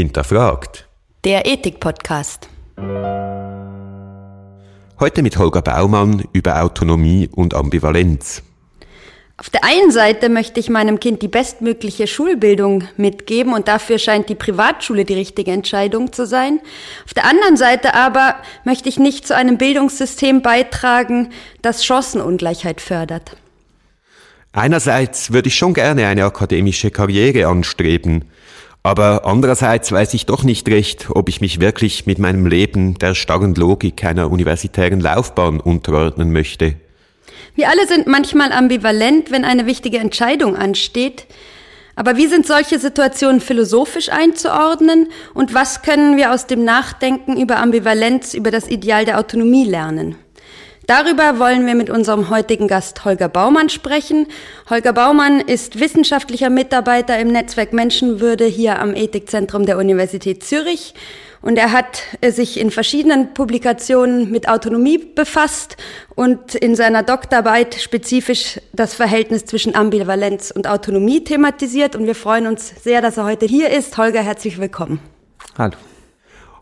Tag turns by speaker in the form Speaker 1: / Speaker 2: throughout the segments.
Speaker 1: hinterfragt.
Speaker 2: Der Ethik-Podcast.
Speaker 1: Heute mit Holger Baumann über Autonomie und Ambivalenz.
Speaker 2: Auf der einen Seite möchte ich meinem Kind die bestmögliche Schulbildung mitgeben und dafür scheint die Privatschule die richtige Entscheidung zu sein. Auf der anderen Seite aber möchte ich nicht zu einem Bildungssystem beitragen, das Chancenungleichheit fördert.
Speaker 1: Einerseits würde ich schon gerne eine akademische Karriere anstreben, aber andererseits weiß ich doch nicht recht, ob ich mich wirklich mit meinem Leben der starren Logik einer universitären Laufbahn unterordnen möchte.
Speaker 2: Wir alle sind manchmal ambivalent, wenn eine wichtige Entscheidung ansteht. Aber wie sind solche Situationen philosophisch einzuordnen und was können wir aus dem Nachdenken über Ambivalenz, über das Ideal der Autonomie lernen? Darüber wollen wir mit unserem heutigen Gast Holger Baumann sprechen. Holger Baumann ist wissenschaftlicher Mitarbeiter im Netzwerk Menschenwürde hier am Ethikzentrum der Universität Zürich und er hat sich in verschiedenen Publikationen mit Autonomie befasst und in seiner Doktorarbeit spezifisch das Verhältnis zwischen Ambivalenz und Autonomie thematisiert. Und wir freuen uns sehr, dass er heute hier ist. Holger, herzlich willkommen.
Speaker 1: Hallo.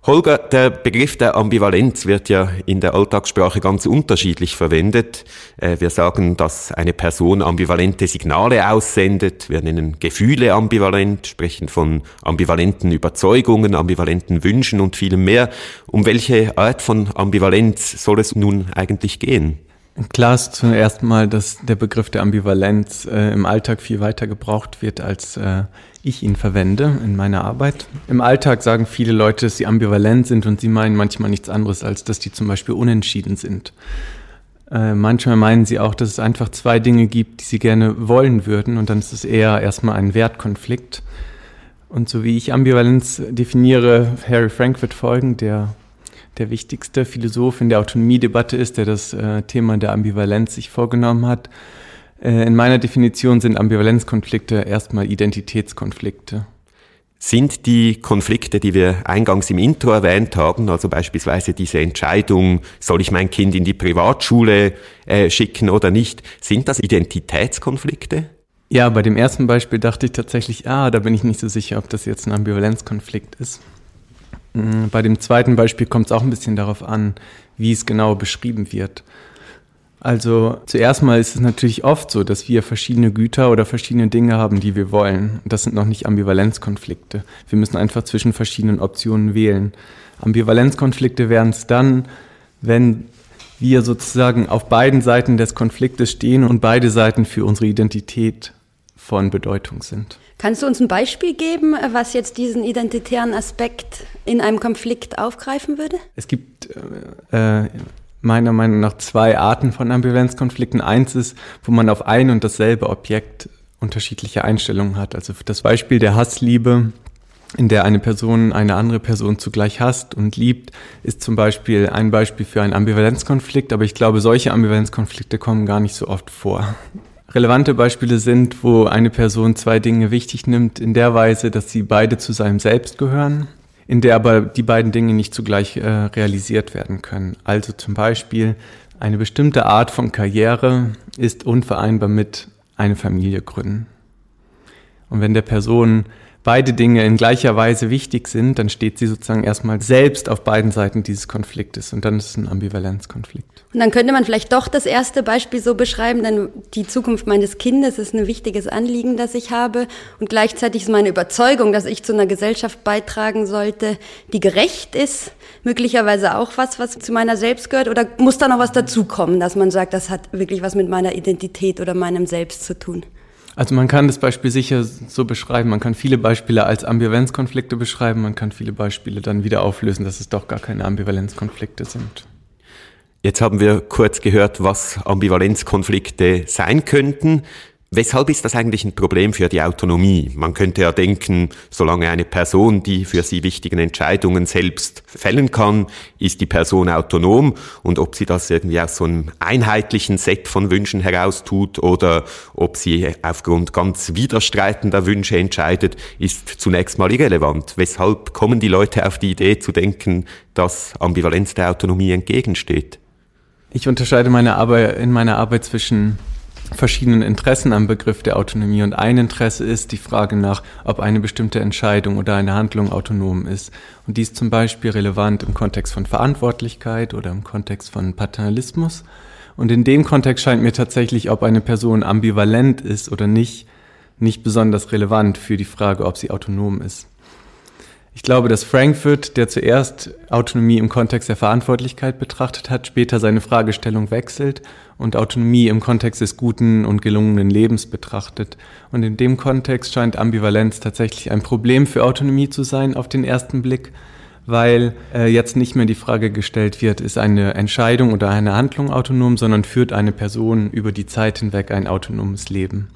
Speaker 1: Holger, der Begriff der Ambivalenz wird ja in der Alltagssprache ganz unterschiedlich verwendet. Äh, wir sagen, dass eine Person ambivalente Signale aussendet. Wir nennen Gefühle ambivalent, sprechen von ambivalenten Überzeugungen, ambivalenten Wünschen und vielem mehr. Um welche Art von Ambivalenz soll es nun eigentlich gehen?
Speaker 3: Klar ist zuerst mal, dass der Begriff der Ambivalenz äh, im Alltag viel weiter gebraucht wird, als äh, ich ihn verwende in meiner Arbeit. Im Alltag sagen viele Leute, dass sie ambivalent sind und sie meinen manchmal nichts anderes, als dass die zum Beispiel unentschieden sind. Äh, manchmal meinen sie auch, dass es einfach zwei Dinge gibt, die sie gerne wollen würden und dann ist es eher erstmal ein Wertkonflikt. Und so wie ich Ambivalenz definiere, Harry Frankfurt folgen, der der wichtigste Philosoph in der Autonomiedebatte ist, der das äh, Thema der Ambivalenz sich vorgenommen hat. Äh, in meiner Definition sind Ambivalenzkonflikte erstmal Identitätskonflikte.
Speaker 1: Sind die Konflikte, die wir eingangs im Intro erwähnt haben, also beispielsweise diese Entscheidung, soll ich mein Kind in die Privatschule äh, schicken oder nicht, sind das Identitätskonflikte?
Speaker 3: Ja, bei dem ersten Beispiel dachte ich tatsächlich, ah, da bin ich nicht so sicher, ob das jetzt ein Ambivalenzkonflikt ist. Mm, bei dem zweiten Beispiel kommt es auch ein bisschen darauf an, wie es genau beschrieben wird. Also zuerst mal ist es natürlich oft so, dass wir verschiedene Güter oder verschiedene Dinge haben, die wir wollen. Das sind noch nicht Ambivalenzkonflikte. Wir müssen einfach zwischen verschiedenen Optionen wählen. Ambivalenzkonflikte wären es dann, wenn wir sozusagen auf beiden Seiten des Konfliktes stehen und beide Seiten für unsere Identität von Bedeutung sind.
Speaker 2: Kannst du uns ein Beispiel geben, was jetzt diesen identitären Aspekt in einem Konflikt aufgreifen würde?
Speaker 3: Es gibt äh, meiner Meinung nach zwei Arten von Ambivalenzkonflikten. Eins ist, wo man auf ein und dasselbe Objekt unterschiedliche Einstellungen hat. Also das Beispiel der Hassliebe, in der eine Person eine andere Person zugleich hasst und liebt, ist zum Beispiel ein Beispiel für einen Ambivalenzkonflikt. Aber ich glaube, solche Ambivalenzkonflikte kommen gar nicht so oft vor. Relevante Beispiele sind, wo eine Person zwei Dinge wichtig nimmt, in der Weise, dass sie beide zu seinem Selbst gehören, in der aber die beiden Dinge nicht zugleich äh, realisiert werden können. Also zum Beispiel eine bestimmte Art von Karriere ist unvereinbar mit eine Familie gründen. Und wenn der Person beide Dinge in gleicher Weise wichtig sind, dann steht sie sozusagen erstmal selbst auf beiden Seiten dieses Konfliktes und dann ist es ein Ambivalenzkonflikt.
Speaker 2: Und dann könnte man vielleicht doch das erste Beispiel so beschreiben, denn die Zukunft meines Kindes ist ein wichtiges Anliegen, das ich habe und gleichzeitig ist meine Überzeugung, dass ich zu einer Gesellschaft beitragen sollte, die gerecht ist, möglicherweise auch was, was zu meiner Selbst gehört oder muss da noch was dazukommen, dass man sagt, das hat wirklich was mit meiner Identität oder meinem Selbst zu tun?
Speaker 3: Also man kann das Beispiel sicher so beschreiben. Man kann viele Beispiele als Ambivalenzkonflikte beschreiben. Man kann viele Beispiele dann wieder auflösen, dass es doch gar keine Ambivalenzkonflikte sind.
Speaker 1: Jetzt haben wir kurz gehört, was Ambivalenzkonflikte sein könnten. Weshalb ist das eigentlich ein Problem für die Autonomie? Man könnte ja denken, solange eine Person die für sie wichtigen Entscheidungen selbst fällen kann, ist die Person autonom und ob sie das irgendwie aus so einem einheitlichen Set von Wünschen heraus tut oder ob sie aufgrund ganz widerstreitender Wünsche entscheidet, ist zunächst mal irrelevant. Weshalb kommen die Leute auf die Idee zu denken, dass Ambivalenz der Autonomie entgegensteht?
Speaker 3: Ich unterscheide meine Arbeit in meiner Arbeit zwischen verschiedenen Interessen am Begriff der Autonomie. Und ein Interesse ist die Frage nach, ob eine bestimmte Entscheidung oder eine Handlung autonom ist. Und dies zum Beispiel relevant im Kontext von Verantwortlichkeit oder im Kontext von Paternalismus. Und in dem Kontext scheint mir tatsächlich, ob eine Person ambivalent ist oder nicht, nicht besonders relevant für die Frage, ob sie autonom ist. Ich glaube, dass Frankfurt, der zuerst Autonomie im Kontext der Verantwortlichkeit betrachtet hat, später seine Fragestellung wechselt und Autonomie im Kontext des guten und gelungenen Lebens betrachtet. Und in dem Kontext scheint Ambivalenz tatsächlich ein Problem für Autonomie zu sein auf den ersten Blick, weil äh, jetzt nicht mehr die Frage gestellt wird, ist eine Entscheidung oder eine Handlung autonom, sondern führt eine Person über die Zeit hinweg ein autonomes Leben.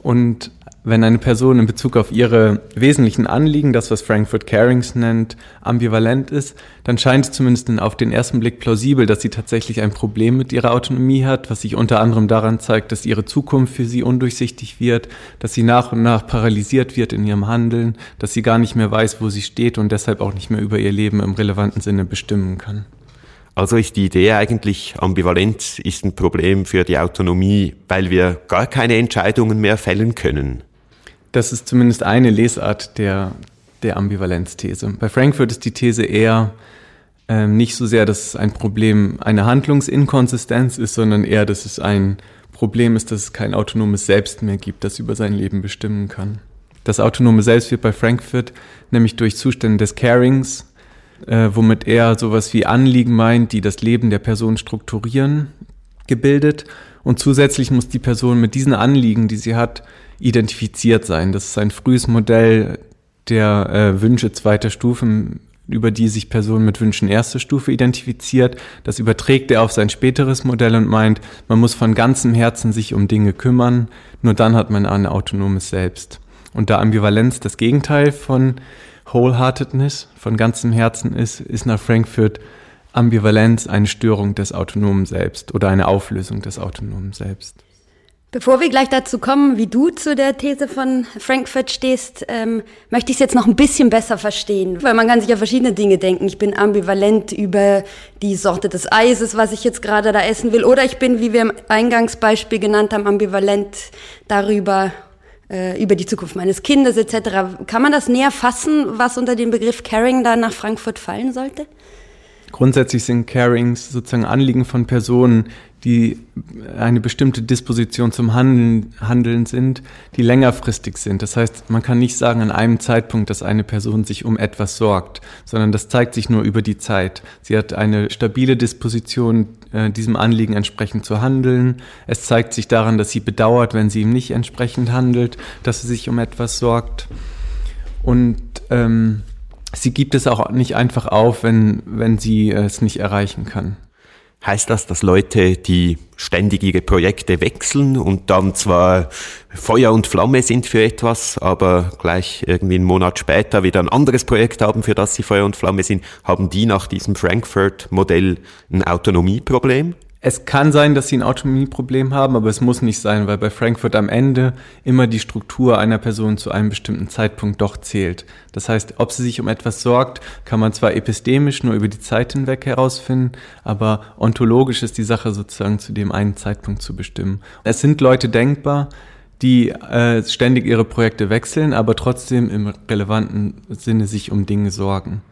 Speaker 3: Und wenn eine Person in Bezug auf ihre wesentlichen Anliegen, das was Frankfurt Carings nennt, ambivalent ist, dann scheint es zumindest auf den ersten Blick plausibel, dass sie tatsächlich ein Problem mit ihrer Autonomie hat, was sich unter anderem daran zeigt, dass ihre Zukunft für sie undurchsichtig wird, dass sie nach und nach paralysiert wird in ihrem Handeln, dass sie gar nicht mehr weiß, wo sie steht und deshalb auch nicht mehr über ihr Leben im relevanten Sinne bestimmen kann.
Speaker 1: Also ist die Idee eigentlich, Ambivalenz ist ein Problem für die Autonomie, weil wir gar keine Entscheidungen mehr fällen können.
Speaker 3: Das ist zumindest eine Lesart der, der Ambivalenzthese. Bei Frankfurt ist die These eher ähm, nicht so sehr, dass es ein Problem, eine Handlungsinkonsistenz ist, sondern eher, dass es ein Problem ist, dass es kein autonomes Selbst mehr gibt, das über sein Leben bestimmen kann. Das autonome Selbst wird bei Frankfurt nämlich durch Zustände des Carings, äh, womit er sowas wie Anliegen meint, die das Leben der Person strukturieren, gebildet. Und zusätzlich muss die Person mit diesen Anliegen, die sie hat, identifiziert sein. Das ist ein frühes Modell der äh, Wünsche zweiter Stufen, über die sich Personen mit Wünschen erste Stufe identifiziert. Das überträgt er auf sein späteres Modell und meint, man muss von ganzem Herzen sich um Dinge kümmern, nur dann hat man ein autonomes Selbst. Und da Ambivalenz das Gegenteil von Wholeheartedness, von ganzem Herzen ist, ist nach Frankfurt Ambivalenz eine Störung des autonomen Selbst oder eine Auflösung des autonomen Selbst.
Speaker 2: Bevor wir gleich dazu kommen, wie du zu der These von Frankfurt stehst, ähm, möchte ich es jetzt noch ein bisschen besser verstehen. Weil man kann sich ja verschiedene Dinge denken. Ich bin ambivalent über die Sorte des Eises, was ich jetzt gerade da essen will. Oder ich bin, wie wir im Eingangsbeispiel genannt haben, ambivalent darüber, äh, über die Zukunft meines Kindes etc. Kann man das näher fassen, was unter den Begriff Caring da nach Frankfurt fallen sollte?
Speaker 3: Grundsätzlich sind Carings sozusagen Anliegen von Personen, die eine bestimmte Disposition zum Handeln, Handeln sind, die längerfristig sind. Das heißt, man kann nicht sagen an einem Zeitpunkt, dass eine Person sich um etwas sorgt, sondern das zeigt sich nur über die Zeit. Sie hat eine stabile Disposition, äh, diesem Anliegen entsprechend zu handeln. Es zeigt sich daran, dass sie bedauert, wenn sie ihm nicht entsprechend handelt, dass sie sich um etwas sorgt. Und ähm, sie gibt es auch nicht einfach auf, wenn, wenn sie es nicht erreichen kann.
Speaker 1: Heißt das, dass Leute, die ständig ihre Projekte wechseln und dann zwar Feuer und Flamme sind für etwas, aber gleich irgendwie einen Monat später wieder ein anderes Projekt haben, für das sie Feuer und Flamme sind, haben die nach diesem Frankfurt-Modell ein Autonomieproblem?
Speaker 3: Es kann sein, dass sie ein Autonomieproblem haben, aber es muss nicht sein, weil bei Frankfurt am Ende immer die Struktur einer Person zu einem bestimmten Zeitpunkt doch zählt. Das heißt, ob sie sich um etwas sorgt, kann man zwar epistemisch nur über die Zeit hinweg herausfinden, aber ontologisch ist die Sache sozusagen zu dem einen Zeitpunkt zu bestimmen. Es sind Leute denkbar, die äh, ständig ihre Projekte wechseln, aber trotzdem im relevanten Sinne sich um Dinge sorgen.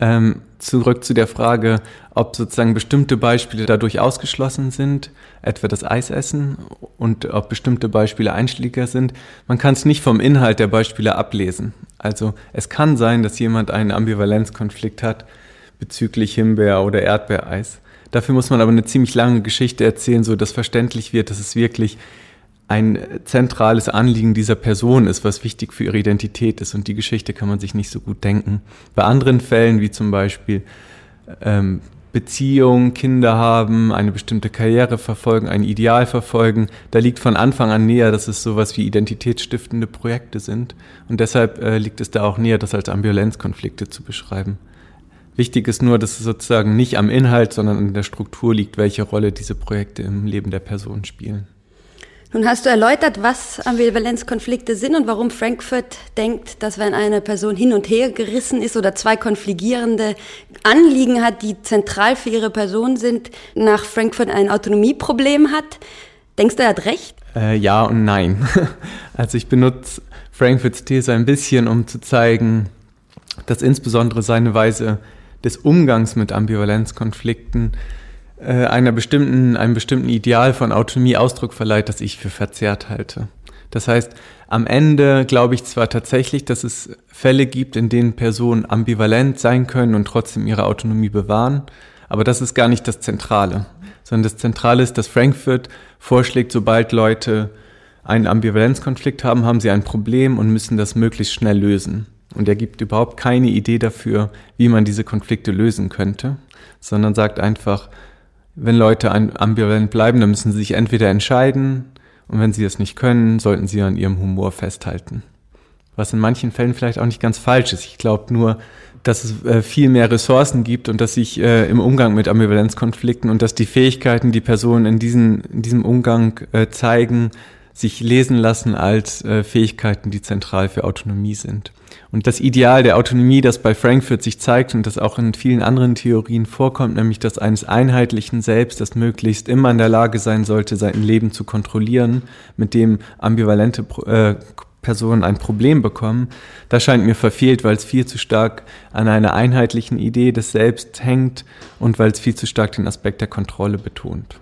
Speaker 3: Ähm, zurück zu der Frage, ob sozusagen bestimmte Beispiele dadurch ausgeschlossen sind, etwa das Eisessen, und ob bestimmte Beispiele Einschläger sind. Man kann es nicht vom Inhalt der Beispiele ablesen. Also es kann sein, dass jemand einen Ambivalenzkonflikt hat bezüglich Himbeer- oder Erdbeereis. Dafür muss man aber eine ziemlich lange Geschichte erzählen, so dass verständlich wird, dass es wirklich ein zentrales Anliegen dieser Person ist, was wichtig für ihre Identität ist. Und die Geschichte kann man sich nicht so gut denken. Bei anderen Fällen, wie zum Beispiel ähm, Beziehung, Kinder haben, eine bestimmte Karriere verfolgen, ein Ideal verfolgen, da liegt von Anfang an näher, dass es sowas wie identitätsstiftende Projekte sind. Und deshalb äh, liegt es da auch näher, das als Ambivalenzkonflikte zu beschreiben. Wichtig ist nur, dass es sozusagen nicht am Inhalt, sondern an der Struktur liegt, welche Rolle diese Projekte im Leben der Person spielen.
Speaker 2: Nun hast du erläutert, was Ambivalenzkonflikte sind und warum Frankfurt denkt, dass wenn eine Person hin und her gerissen ist oder zwei konfligierende Anliegen hat, die zentral für ihre Person sind, nach Frankfurt ein Autonomieproblem hat. Denkst du, er hat recht?
Speaker 3: Äh, ja und nein. Also ich benutze Frankfurts These ein bisschen, um zu zeigen, dass insbesondere seine Weise des Umgangs mit Ambivalenzkonflikten äh, einer bestimmten, einem bestimmten Ideal von Autonomie Ausdruck verleiht, das ich für verzerrt halte. Das heißt, am Ende glaube ich zwar tatsächlich, dass es Fälle gibt, in denen Personen ambivalent sein können und trotzdem ihre Autonomie bewahren, aber das ist gar nicht das Zentrale, sondern das Zentrale ist, dass Frankfurt vorschlägt, sobald Leute einen Ambivalenzkonflikt haben, haben sie ein Problem und müssen das möglichst schnell lösen. Und er gibt überhaupt keine Idee dafür, wie man diese Konflikte lösen könnte, sondern sagt einfach, wenn Leute ambivalent bleiben, dann müssen sie sich entweder entscheiden und wenn sie das nicht können, sollten sie an ihrem Humor festhalten. Was in manchen Fällen vielleicht auch nicht ganz falsch ist. Ich glaube nur, dass es äh, viel mehr Ressourcen gibt und dass sich äh, im Umgang mit Ambivalenzkonflikten und dass die Fähigkeiten, die Personen in, diesen, in diesem Umgang äh, zeigen, sich lesen lassen als äh, Fähigkeiten, die zentral für Autonomie sind. Und das Ideal der Autonomie, das bei Frankfurt sich zeigt und das auch in vielen anderen Theorien vorkommt, nämlich das eines einheitlichen Selbst, das möglichst immer in der Lage sein sollte, sein Leben zu kontrollieren, mit dem ambivalente äh, Personen ein Problem bekommen, das scheint mir verfehlt, weil es viel zu stark an einer einheitlichen Idee des Selbst hängt und weil es viel zu stark den Aspekt der Kontrolle betont.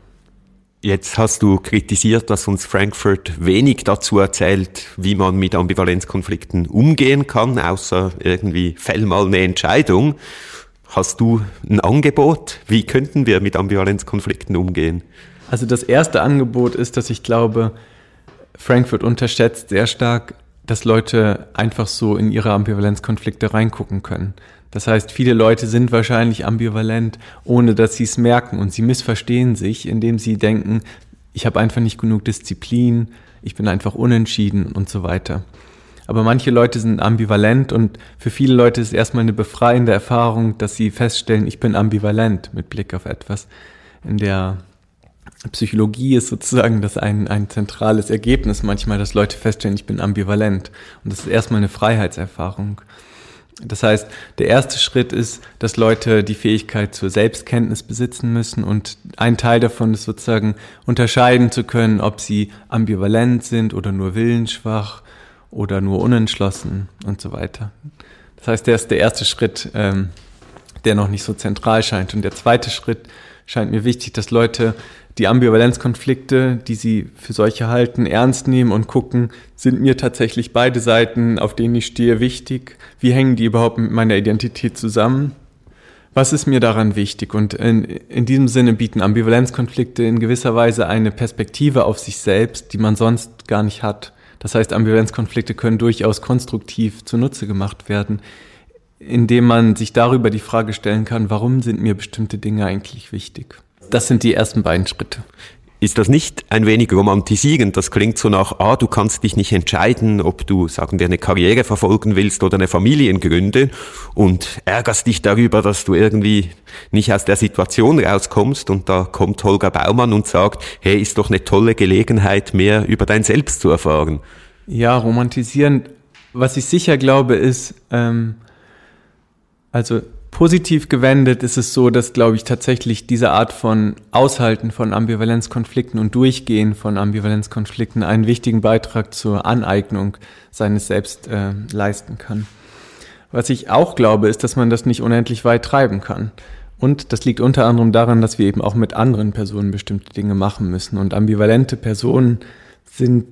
Speaker 1: Jetzt hast du kritisiert, dass uns Frankfurt wenig dazu erzählt, wie man mit Ambivalenzkonflikten umgehen kann, außer irgendwie fäll mal eine Entscheidung. Hast du ein Angebot? Wie könnten wir mit Ambivalenzkonflikten umgehen?
Speaker 3: Also das erste Angebot ist, dass ich glaube, Frankfurt unterschätzt sehr stark, dass Leute einfach so in ihre Ambivalenzkonflikte reingucken können. Das heißt, viele Leute sind wahrscheinlich ambivalent, ohne dass sie es merken und sie missverstehen sich, indem sie denken, ich habe einfach nicht genug Disziplin, ich bin einfach unentschieden und so weiter. Aber manche Leute sind ambivalent und für viele Leute ist erstmal eine befreiende Erfahrung, dass sie feststellen, ich bin ambivalent mit Blick auf etwas. In der Psychologie ist sozusagen das ein, ein zentrales Ergebnis manchmal, dass Leute feststellen, ich bin ambivalent. Und das ist erstmal eine Freiheitserfahrung. Das heißt, der erste Schritt ist, dass Leute die Fähigkeit zur Selbstkenntnis besitzen müssen und ein Teil davon ist sozusagen unterscheiden zu können, ob sie ambivalent sind oder nur willensschwach oder nur unentschlossen und so weiter. Das heißt, der ist der erste Schritt, ähm, der noch nicht so zentral scheint. Und der zweite Schritt scheint mir wichtig, dass Leute die Ambivalenzkonflikte, die sie für solche halten, ernst nehmen und gucken, sind mir tatsächlich beide Seiten, auf denen ich stehe, wichtig? Wie hängen die überhaupt mit meiner Identität zusammen? Was ist mir daran wichtig? Und in, in diesem Sinne bieten Ambivalenzkonflikte in gewisser Weise eine Perspektive auf sich selbst, die man sonst gar nicht hat. Das heißt, Ambivalenzkonflikte können durchaus konstruktiv zunutze gemacht werden, indem man sich darüber die Frage stellen kann, warum sind mir bestimmte Dinge eigentlich wichtig? Das sind die ersten beiden Schritte.
Speaker 1: Ist das nicht ein wenig romantisierend? Das klingt so nach, ah, du kannst dich nicht entscheiden, ob du, sagen wir, eine Karriere verfolgen willst oder eine Familie gründen und ärgerst dich darüber, dass du irgendwie nicht aus der Situation rauskommst und da kommt Holger Baumann und sagt, hey, ist doch eine tolle Gelegenheit, mehr über dein Selbst zu erfahren.
Speaker 3: Ja, romantisierend. Was ich sicher glaube, ist, ähm, also Positiv gewendet ist es so, dass, glaube ich, tatsächlich diese Art von Aushalten von Ambivalenzkonflikten und Durchgehen von Ambivalenzkonflikten einen wichtigen Beitrag zur Aneignung seines Selbst äh, leisten kann. Was ich auch glaube, ist, dass man das nicht unendlich weit treiben kann. Und das liegt unter anderem daran, dass wir eben auch mit anderen Personen bestimmte Dinge machen müssen. Und ambivalente Personen sind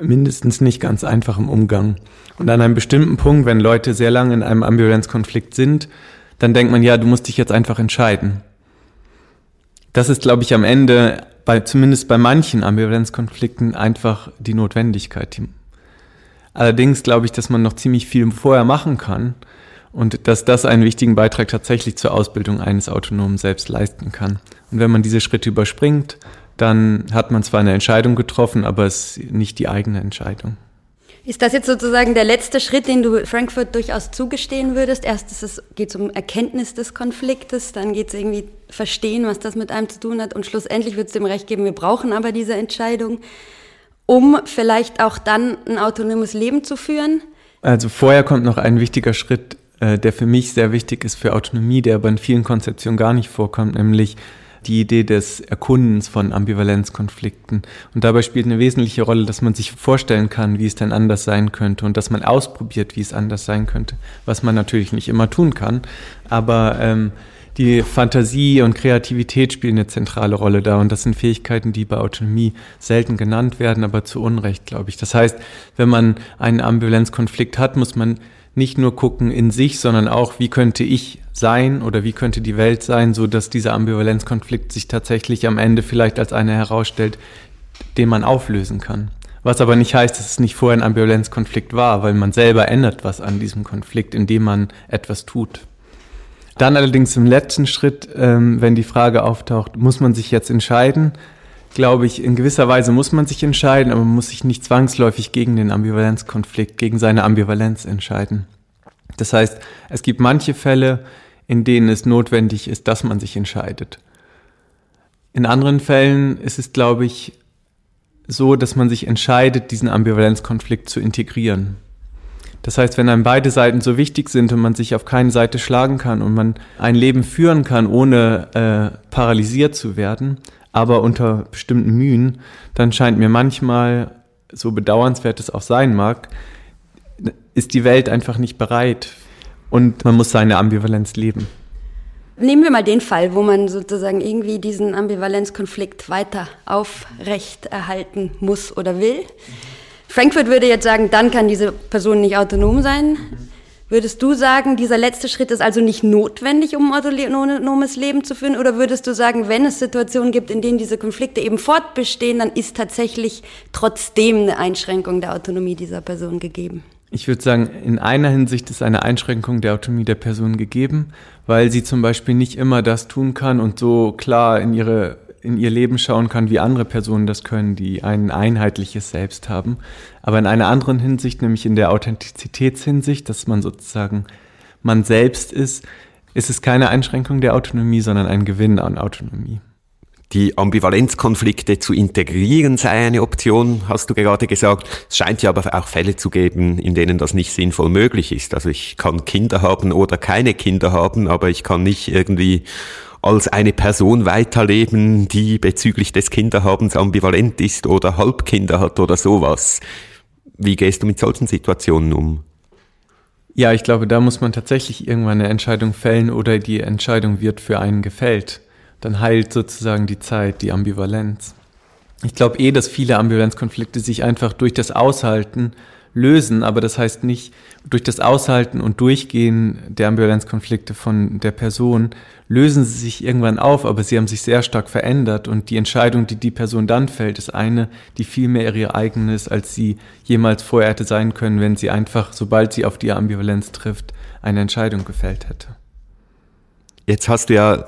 Speaker 3: mindestens nicht ganz einfach im Umgang. Und an einem bestimmten Punkt, wenn Leute sehr lange in einem Ambivalenzkonflikt sind, dann denkt man, ja, du musst dich jetzt einfach entscheiden. Das ist, glaube ich, am Ende, bei, zumindest bei manchen Ambivalenzkonflikten, einfach die Notwendigkeit. Allerdings glaube ich, dass man noch ziemlich viel vorher machen kann und dass das einen wichtigen Beitrag tatsächlich zur Ausbildung eines autonomen Selbst leisten kann. Und wenn man diese Schritte überspringt, dann hat man zwar eine Entscheidung getroffen, aber es ist nicht die eigene Entscheidung.
Speaker 2: Ist das jetzt sozusagen der letzte Schritt, den du Frankfurt durchaus zugestehen würdest? Erst geht es um Erkenntnis des Konfliktes, dann geht es irgendwie verstehen, was das mit einem zu tun hat und schlussendlich wird es dem Recht geben, wir brauchen aber diese Entscheidung, um vielleicht auch dann ein autonomes Leben zu führen?
Speaker 3: Also vorher kommt noch ein wichtiger Schritt, äh, der für mich sehr wichtig ist für Autonomie, der aber in vielen Konzeptionen gar nicht vorkommt, nämlich die Idee des Erkundens von Ambivalenzkonflikten. Und dabei spielt eine wesentliche Rolle, dass man sich vorstellen kann, wie es denn anders sein könnte und dass man ausprobiert, wie es anders sein könnte, was man natürlich nicht immer tun kann. Aber ähm, die Fantasie und Kreativität spielen eine zentrale Rolle da und das sind Fähigkeiten, die bei Autonomie selten genannt werden, aber zu Unrecht, glaube ich. Das heißt, wenn man einen Ambivalenzkonflikt hat, muss man nicht nur gucken in sich, sondern auch, wie könnte ich sein oder wie könnte die Welt sein, so dass dieser Ambivalenzkonflikt sich tatsächlich am Ende vielleicht als einer herausstellt, den man auflösen kann. Was aber nicht heißt, dass es nicht vorher ein Ambivalenzkonflikt war, weil man selber ändert was an diesem Konflikt, indem man etwas tut. Dann allerdings im letzten Schritt, ähm, wenn die Frage auftaucht, muss man sich jetzt entscheiden, glaube ich, in gewisser Weise muss man sich entscheiden, aber man muss sich nicht zwangsläufig gegen den Ambivalenzkonflikt, gegen seine Ambivalenz entscheiden. Das heißt, es gibt manche Fälle, in denen es notwendig ist, dass man sich entscheidet. In anderen Fällen ist es, glaube ich, so, dass man sich entscheidet, diesen Ambivalenzkonflikt zu integrieren. Das heißt, wenn einem beide Seiten so wichtig sind und man sich auf keine Seite schlagen kann und man ein Leben führen kann, ohne äh, paralysiert zu werden, aber unter bestimmten Mühen, dann scheint mir manchmal, so bedauernswert es auch sein mag, ist die Welt einfach nicht bereit und man muss seine Ambivalenz leben.
Speaker 2: Nehmen wir mal den Fall, wo man sozusagen irgendwie diesen Ambivalenzkonflikt weiter aufrecht erhalten muss oder will. Frankfurt würde jetzt sagen, dann kann diese Person nicht autonom sein. Würdest du sagen, dieser letzte Schritt ist also nicht notwendig, um ein autonomes Leben zu führen? Oder würdest du sagen, wenn es Situationen gibt, in denen diese Konflikte eben fortbestehen, dann ist tatsächlich trotzdem eine Einschränkung der Autonomie dieser Person gegeben?
Speaker 3: Ich würde sagen, in einer Hinsicht ist eine Einschränkung der Autonomie der Person gegeben, weil sie zum Beispiel nicht immer das tun kann und so klar in ihre in ihr Leben schauen kann, wie andere Personen das können, die ein einheitliches Selbst haben. Aber in einer anderen Hinsicht, nämlich in der Authentizitätshinsicht, dass man sozusagen man selbst ist, ist es keine Einschränkung der Autonomie, sondern ein Gewinn an Autonomie.
Speaker 1: Die Ambivalenzkonflikte zu integrieren sei eine Option, hast du gerade gesagt. Es scheint ja aber auch Fälle zu geben, in denen das nicht sinnvoll möglich ist. Also ich kann Kinder haben oder keine Kinder haben, aber ich kann nicht irgendwie als eine Person weiterleben, die bezüglich des Kinderhabens ambivalent ist oder Halbkinder hat oder sowas. Wie gehst du mit solchen Situationen um?
Speaker 3: Ja, ich glaube, da muss man tatsächlich irgendwann eine Entscheidung fällen oder die Entscheidung wird für einen gefällt. Dann heilt sozusagen die Zeit, die Ambivalenz. Ich glaube eh, dass viele Ambivalenzkonflikte sich einfach durch das Aushalten lösen, aber das heißt nicht, durch das Aushalten und Durchgehen der Ambivalenzkonflikte von der Person lösen sie sich irgendwann auf, aber sie haben sich sehr stark verändert und die Entscheidung, die die Person dann fällt, ist eine, die viel mehr ihre eigene ist, als sie jemals vorher hätte sein können, wenn sie einfach, sobald sie auf die Ambivalenz trifft, eine Entscheidung gefällt hätte.
Speaker 1: Jetzt hast du ja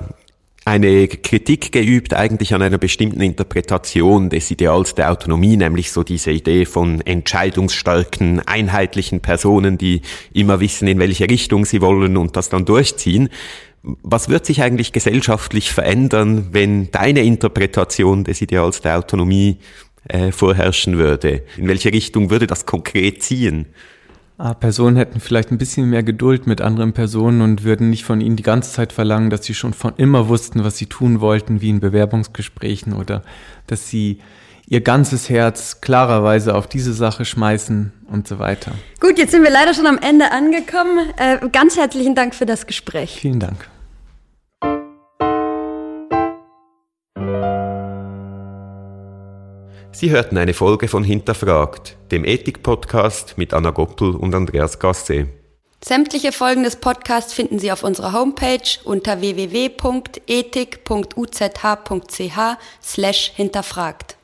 Speaker 1: eine Kritik geübt eigentlich an einer bestimmten Interpretation des Ideals der Autonomie, nämlich so diese Idee von entscheidungsstarken, einheitlichen Personen, die immer wissen, in welche Richtung sie wollen und das dann durchziehen. Was wird sich eigentlich gesellschaftlich verändern, wenn deine Interpretation des Ideals der Autonomie äh, vorherrschen würde? In welche Richtung würde das konkret ziehen?
Speaker 3: Ah, Personen hätten vielleicht ein bisschen mehr Geduld mit anderen Personen und würden nicht von ihnen die ganze Zeit verlangen, dass sie schon von immer wussten, was sie tun wollten, wie in Bewerbungsgesprächen oder dass sie ihr ganzes Herz klarerweise auf diese Sache schmeißen und so weiter.
Speaker 2: Gut, jetzt sind wir leider schon am Ende angekommen. Äh, ganz herzlichen Dank für das Gespräch.
Speaker 3: Vielen Dank.
Speaker 1: Sie hörten eine Folge von Hinterfragt, dem Ethik-Podcast mit Anna Goppel und Andreas Gasse.
Speaker 2: Sämtliche Folgen des Podcasts finden Sie auf unserer Homepage unter www.ethik.uzh.ch slash hinterfragt.